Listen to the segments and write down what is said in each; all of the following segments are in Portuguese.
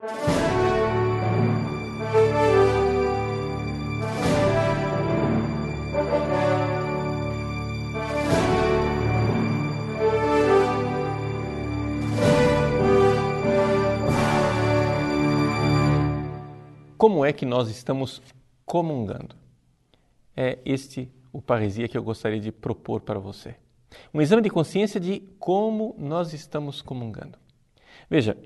Como é que nós estamos comungando? É este o paresia que eu gostaria de propor para você. Um exame de consciência de como nós estamos comungando. Veja,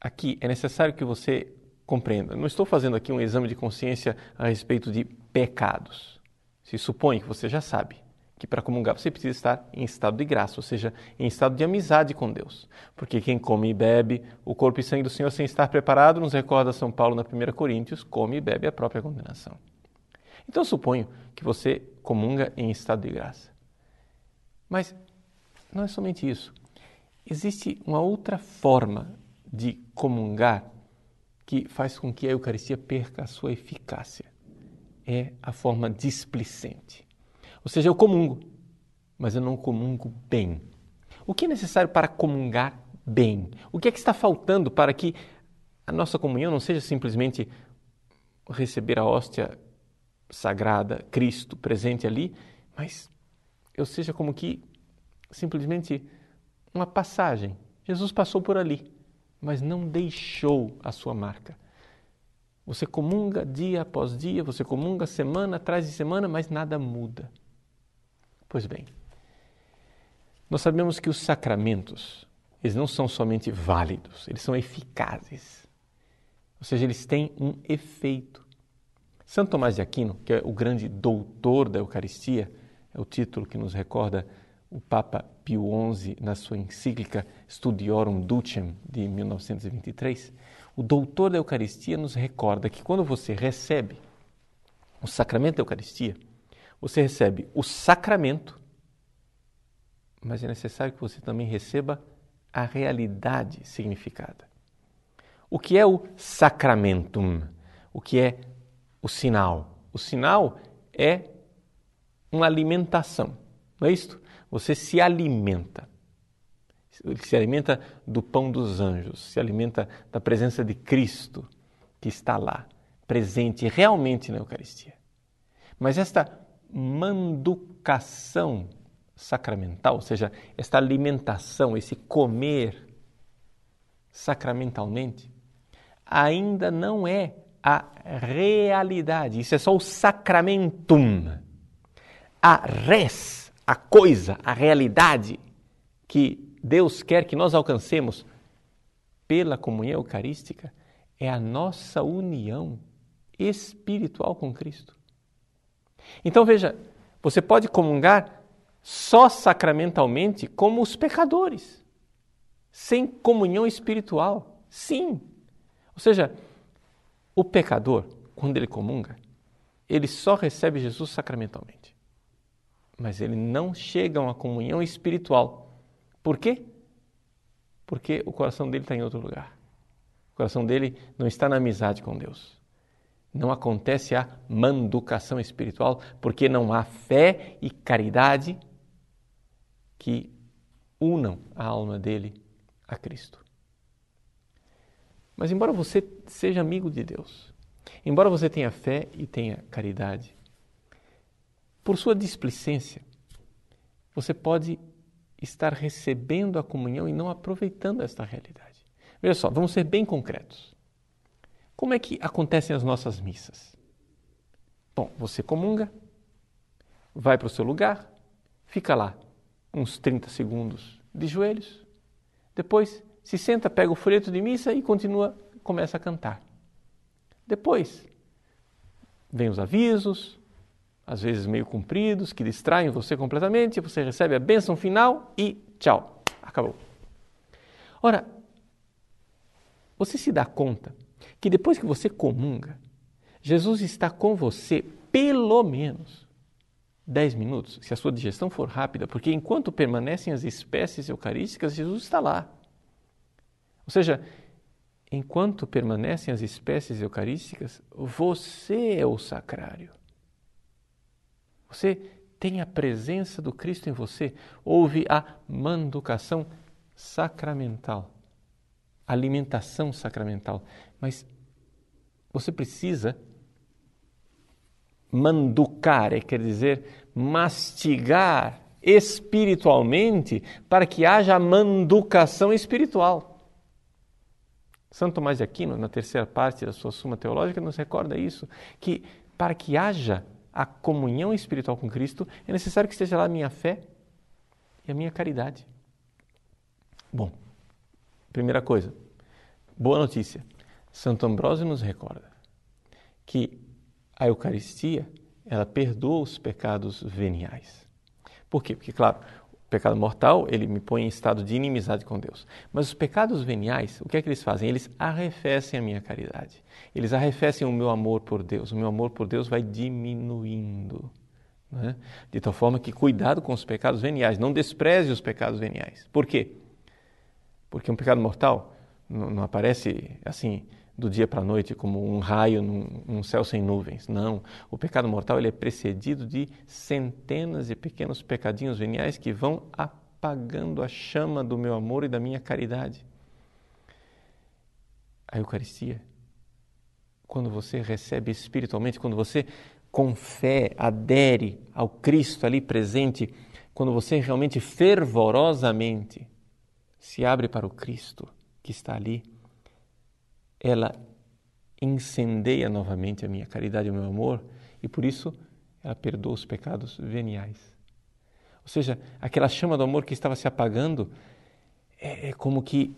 aqui é necessário que você compreenda. Não estou fazendo aqui um exame de consciência a respeito de pecados. Se supõe que você já sabe que para comungar você precisa estar em estado de graça, ou seja, em estado de amizade com Deus. Porque quem come e bebe o corpo e sangue do Senhor sem estar preparado, nos recorda São Paulo na 1 Coríntios, come e bebe a própria condenação. Então suponho que você comunga em estado de graça. Mas não é somente isso. Existe uma outra forma de comungar que faz com que a Eucaristia perca a sua eficácia. É a forma displicente. Ou seja, eu comungo, mas eu não comungo bem. O que é necessário para comungar bem? O que é que está faltando para que a nossa comunhão não seja simplesmente receber a hóstia sagrada, Cristo presente ali, mas eu seja como que simplesmente uma passagem. Jesus passou por ali, mas não deixou a sua marca. Você comunga dia após dia, você comunga semana atrás de semana, mas nada muda. Pois bem, nós sabemos que os sacramentos, eles não são somente válidos, eles são eficazes. Ou seja, eles têm um efeito. Santo Tomás de Aquino, que é o grande doutor da Eucaristia, é o título que nos recorda o Papa Pio XI na sua encíclica Studiorum Ducem de 1923. O doutor da Eucaristia nos recorda que quando você recebe o sacramento da Eucaristia, você recebe o sacramento, mas é necessário que você também receba a realidade significada. O que é o sacramentum? O que é o sinal? O sinal é uma alimentação, não é isto? Você se alimenta. Se alimenta do pão dos anjos, se alimenta da presença de Cristo que está lá, presente realmente na Eucaristia. Mas esta manducação sacramental, ou seja, esta alimentação, esse comer sacramentalmente, ainda não é a realidade. Isso é só o sacramentum. A res, a coisa, a realidade que Deus quer que nós alcancemos pela comunhão eucarística é a nossa união espiritual com Cristo. Então veja, você pode comungar só sacramentalmente como os pecadores, sem comunhão espiritual. Sim. Ou seja, o pecador, quando ele comunga, ele só recebe Jesus sacramentalmente. Mas ele não chega a uma comunhão espiritual. Por quê? Porque o coração dele está em outro lugar. O coração dele não está na amizade com Deus não acontece a manducação espiritual, porque não há fé e caridade que unam a alma dele a Cristo. Mas, embora você seja amigo de Deus, embora você tenha fé e tenha caridade, por sua displicência, você pode estar recebendo a comunhão e não aproveitando esta realidade. Veja só, vamos ser bem concretos. Como é que acontecem as nossas missas? Bom, você comunga, vai para o seu lugar, fica lá uns 30 segundos de joelhos, depois se senta, pega o folheto de missa e continua, começa a cantar. Depois vem os avisos, às vezes meio compridos, que distraem você completamente, você recebe a bênção final e tchau, acabou. Ora, você se dá conta que depois que você comunga, Jesus está com você pelo menos 10 minutos, se a sua digestão for rápida, porque enquanto permanecem as espécies eucarísticas, Jesus está lá. Ou seja, enquanto permanecem as espécies eucarísticas, você é o sacrário. Você tem a presença do Cristo em você, houve a manducação sacramental. alimentação sacramental, mas você precisa manducare, quer dizer, mastigar espiritualmente para que haja manducação espiritual. Santo Tomás de Aquino, na terceira parte da sua Suma Teológica, nos recorda isso, que para que haja a comunhão espiritual com Cristo, é necessário que esteja lá a minha fé e a minha caridade. Bom, primeira coisa, boa notícia. Santo Ambrósio nos recorda que a Eucaristia, ela perdoa os pecados veniais. Por quê? Porque, claro, pecado mortal, ele me põe em estado de inimizade com Deus. Mas os pecados veniais, o que é que eles fazem? Eles arrefecem a minha caridade. Eles arrefecem o meu amor por Deus. O meu amor por Deus vai diminuindo. Né? De tal forma que cuidado com os pecados veniais. Não despreze os pecados veniais. Por quê? Porque um pecado mortal não, não aparece assim do dia para a noite como um raio num, num, céu sem nuvens. Não. O pecado mortal ele é precedido de centenas de pequenos pecadinhos veniais que vão apagando a chama do meu amor e da minha caridade. A Eucaristia, quando você recebe espiritualmente, quando você com fé adere ao Cristo ali presente, quando você realmente fervorosamente se abre para o Cristo que está ali ela incendeia novamente a minha caridade e o meu amor e por isso ela perdoa os pecados veniais. Ou seja, aquela chama do amor que estava se apagando é, é como que,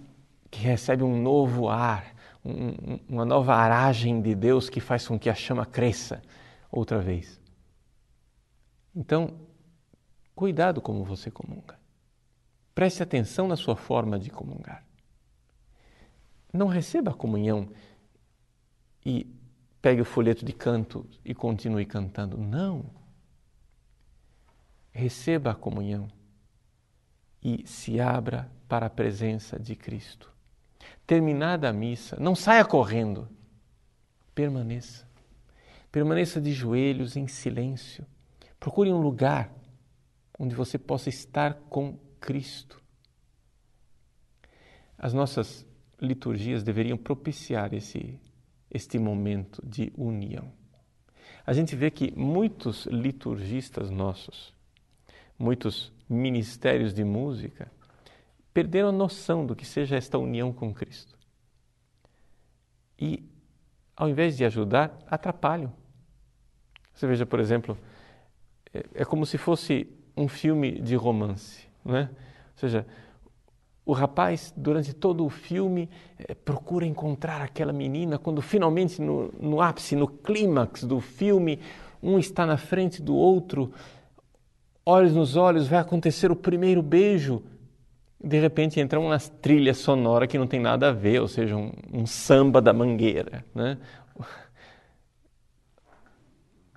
que, recebe um novo ar, um, uma nova aragem de Deus que faz com que a chama cresça outra vez. Então, cuidado como você comunga. Preste atenção na sua forma de comungar não receba a comunhão e pegue o folheto de canto e continue cantando. Não. Receba a comunhão e se abra para a presença de Cristo. Terminada a missa, não saia correndo. Permaneça. Permaneça de joelhos em silêncio. Procure um lugar onde você possa estar com Cristo. As nossas liturgias deveriam propiciar esse, este momento de união. A gente vê que muitos liturgistas nossos, muitos ministérios de música, perderam a noção do que seja esta união com Cristo. E, ao invés de ajudar, atrapalham. Você veja, por exemplo, é, é como se fosse um filme de romance, não é? Ou seja, o rapaz, durante todo o filme, eh, procura encontrar aquela menina. Quando finalmente, no, no ápice, no clímax do filme, um está na frente do outro, olhos nos olhos, vai acontecer o primeiro beijo. De repente entra uma trilha sonora que não tem nada a ver, ou seja, um, um samba da mangueira. Né?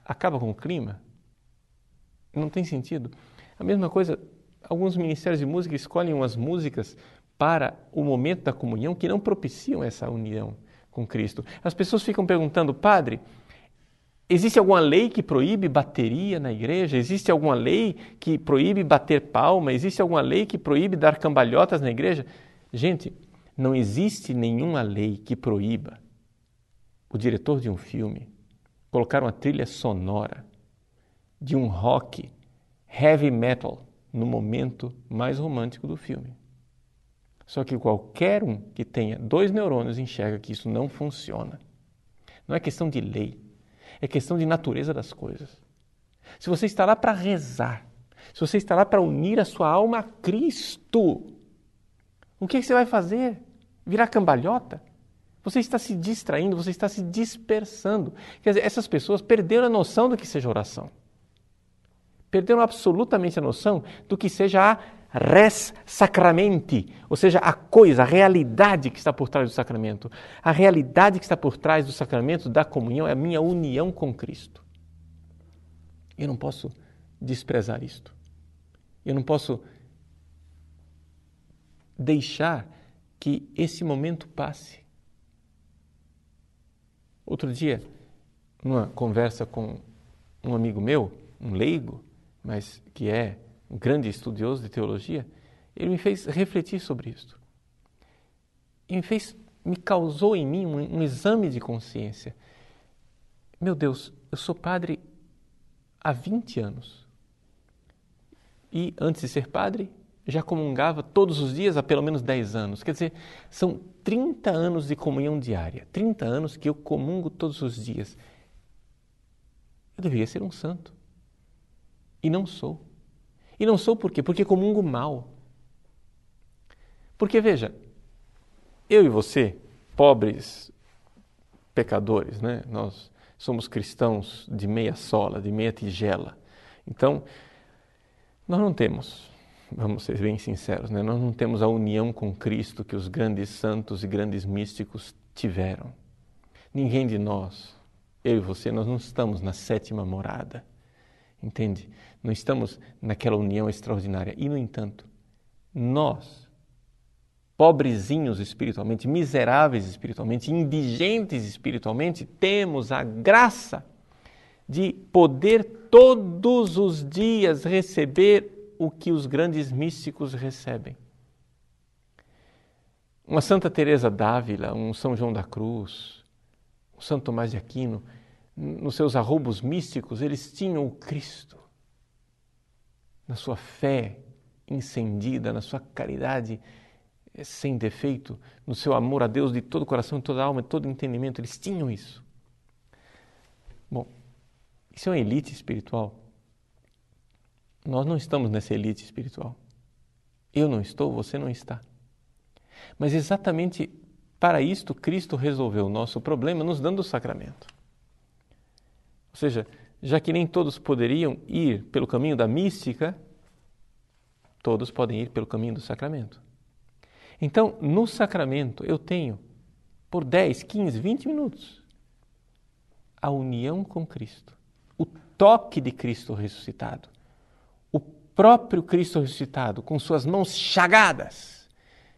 Acaba com o clima. Não tem sentido. A mesma coisa alguns ministérios de música escolhem umas músicas para o momento da comunhão que não propiciam essa união com Cristo. As pessoas ficam perguntando, padre, existe alguma lei que proíbe bateria na igreja? Existe alguma lei que proíbe bater palma? Existe alguma lei que proíbe dar cambalhotas na igreja? Gente, não existe nenhuma lei que proíba o diretor de um filme colocar uma trilha sonora de um rock heavy metal no momento mais romântico do filme. Só que qualquer um que tenha dois neurônios enxerga que isso não funciona. Não é questão de lei, é questão de natureza das coisas. Se você está lá para rezar, se você está lá para unir a sua alma a Cristo, o que, é que você vai fazer? Virar cambalhota? Você está se distraindo, você está se dispersando. Quer dizer, essas pessoas perderam a noção do que seja oração perderam absolutamente a noção do que seja a res sacramenti, ou seja, a coisa, a realidade que está por trás do sacramento. A realidade que está por trás do sacramento da comunhão é a minha união com Cristo. Eu não posso desprezar isto. Eu não posso deixar que esse momento passe. Outro dia, numa conversa com um amigo meu, um leigo, mas que é um grande estudioso de teologia, ele me fez refletir sobre isto. e me fez, me causou em mim um, um exame de consciência. Meu Deus, eu sou padre há 20 anos. E antes de ser padre, já comungava todos os dias há pelo menos 10 anos. Quer dizer, são 30 anos de comunhão diária. 30 anos que eu comungo todos os dias. Eu deveria ser um santo. E não sou. E não sou por quê? Porque comungo mal. Porque veja, eu e você, pobres pecadores, né? Nós somos cristãos de meia sola, de meia tigela. Então, nós não temos, vamos ser bem sinceros, né? nós não temos a união com Cristo que os grandes santos e grandes místicos tiveram. Ninguém de nós, eu e você, nós não estamos na sétima morada, entende? Não estamos naquela união extraordinária. E, no entanto, nós, pobrezinhos espiritualmente, miseráveis espiritualmente, indigentes espiritualmente, temos a graça de poder todos os dias receber o que os grandes místicos recebem. Uma Santa Teresa d'Ávila, um São João da Cruz, um Santo Tomás de Aquino, nos seus arrobos místicos, eles tinham o Cristo. Na sua fé incendida, na sua caridade é sem defeito, no seu amor a Deus de todo o coração, de toda a alma, de todo entendimento. Eles tinham isso. Bom, isso é uma elite espiritual. Nós não estamos nessa elite espiritual. Eu não estou, você não está. Mas exatamente para isto, Cristo resolveu o nosso problema nos dando o sacramento. Ou seja, já que nem todos poderiam ir pelo caminho da mística, todos podem ir pelo caminho do sacramento. Então, no sacramento, eu tenho, por 10, 15, 20 minutos, a união com Cristo, o toque de Cristo ressuscitado, o próprio Cristo ressuscitado, com suas mãos chagadas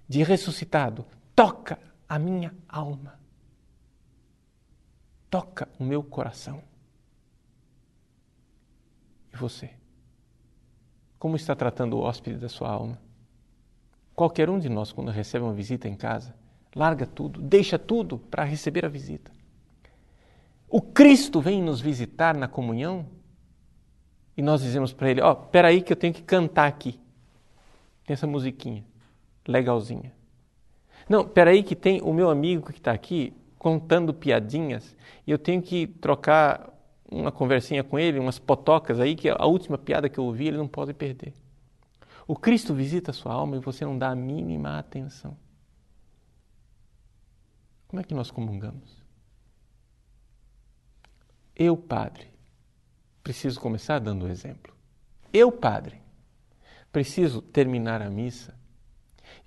de ressuscitado, toca a minha alma, toca o meu coração. E você? Como está tratando o hóspede da sua alma? Qualquer um de nós, quando recebe uma visita em casa, larga tudo, deixa tudo para receber a visita. O Cristo vem nos visitar na comunhão e nós dizemos para ele: Ó, oh, peraí que eu tenho que cantar aqui. Tem essa musiquinha, legalzinha. Não, peraí que tem o meu amigo que está aqui contando piadinhas e eu tenho que trocar uma conversinha com ele, umas potocas aí, que a última piada que eu ouvi ele não pode perder. O Cristo visita a sua alma e você não dá a mínima atenção. Como é que nós comungamos? Eu, padre, preciso começar dando o exemplo. Eu, padre, preciso terminar a missa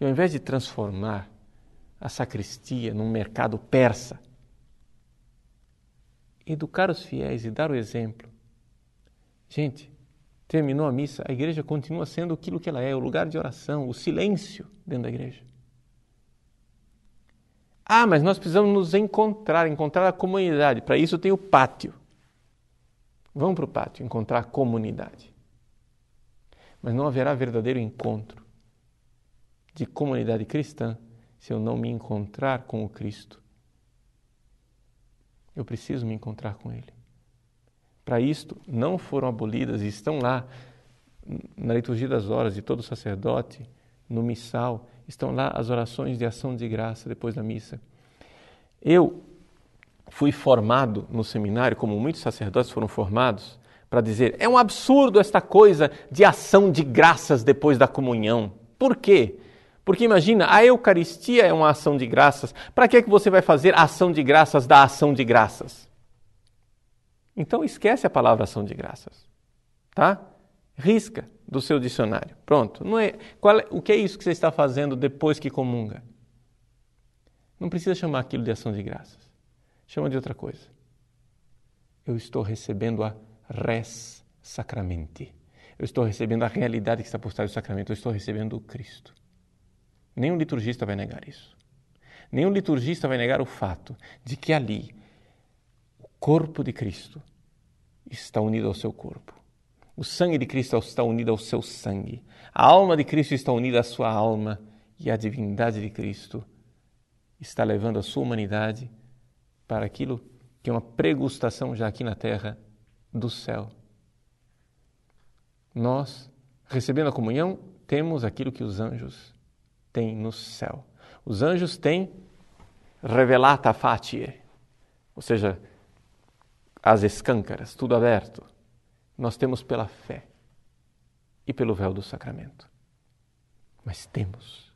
e ao invés de transformar a sacristia num mercado persa, educar os fiéis e dar o exemplo. Gente, terminou a missa, a igreja continua sendo aquilo que ela é, o lugar de oração, o silêncio dentro da igreja. Ah, mas nós precisamos nos encontrar, encontrar a comunidade. Para isso tem o pátio. Vamos para o pátio, encontrar a comunidade. Mas não haverá verdadeiro encontro de comunidade cristã se eu não me encontrar com o Cristo. Eu preciso me encontrar com Ele para isto não foram abolidas e estão lá na liturgia das horas de todo sacerdote, no missal, estão lá as orações de ação de graça depois da missa. Eu fui formado no seminário, como muitos sacerdotes foram formados, para dizer: é um absurdo esta coisa de ação de graças depois da comunhão. Por quê? Porque imagina, a Eucaristia é uma ação de graças. Para que, é que você vai fazer ação de graças da ação de graças? Então esquece a palavra ação de graças, tá? Risca do seu dicionário. Pronto. Não é, qual é, o que é isso que você está fazendo depois que comunga? Não precisa chamar aquilo de ação de graças. Chama de outra coisa. Eu estou recebendo a res sacramenti. Eu estou recebendo a realidade que está por trás do sacramento. Eu estou recebendo o Cristo. Nenhum liturgista vai negar isso. Nenhum liturgista vai negar o fato de que ali corpo de Cristo está unido ao seu corpo. O sangue de Cristo está unido ao seu sangue. A alma de Cristo está unida à sua alma. E a divindade de Cristo está levando a sua humanidade para aquilo que é uma pregustação já aqui na terra do céu. Nós, recebendo a comunhão, temos aquilo que os anjos têm no céu. Os anjos têm revelata facie, ou seja, as escâncaras, tudo aberto. Nós temos pela fé e pelo véu do sacramento. Mas temos.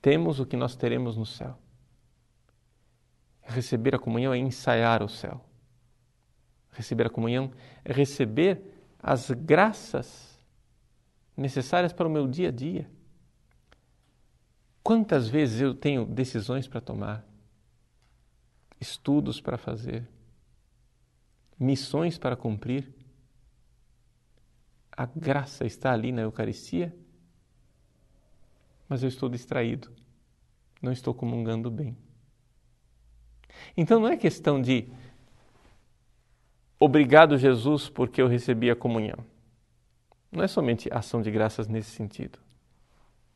Temos o que nós teremos no céu. Receber a comunhão é ensaiar o céu. Receber a comunhão é receber as graças necessárias para o meu dia a dia. Quantas vezes eu tenho decisões para tomar, estudos para fazer, missões para cumprir. A graça está ali na Eucaristia mas eu estou distraído, não estou comungando bem. Então não é questão de obrigado Jesus porque eu recebi a comunhão. Não é somente ação de graças nesse sentido.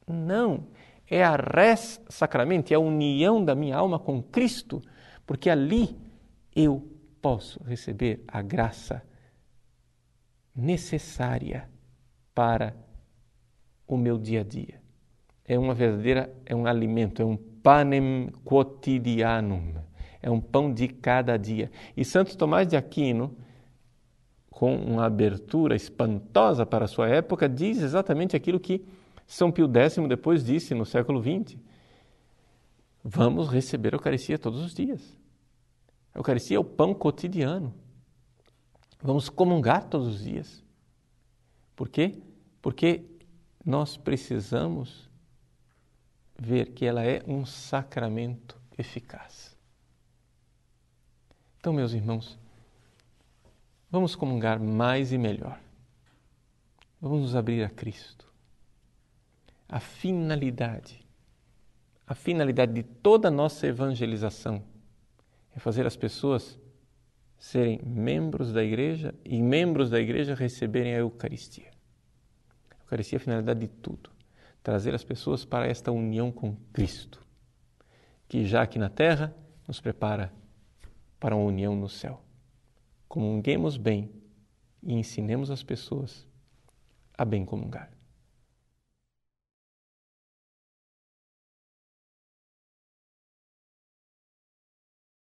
Não, é a res sacramento, é a união da minha alma com Cristo, porque ali eu posso receber a graça necessária para o meu dia a dia é uma verdadeira, é um alimento, é um panem quotidianum, é um pão de cada dia. E Santo Tomás de Aquino, com uma abertura espantosa para a sua época, diz exatamente aquilo que São Pio X depois disse no século XX. Vamos receber a Eucaristia todos os dias. A Eucaristia é o pão cotidiano. Vamos comungar todos os dias. Por quê? Porque nós precisamos ver que ela é um sacramento eficaz. Então, meus irmãos, vamos comungar mais e melhor. Vamos nos abrir a Cristo. A finalidade, a finalidade de toda a nossa evangelização é fazer as pessoas serem membros da igreja e membros da igreja receberem a Eucaristia. A Eucaristia é a finalidade de tudo trazer as pessoas para esta união com Cristo, que já aqui na terra nos prepara para uma união no céu. Comunguemos bem e ensinemos as pessoas a bem comungar.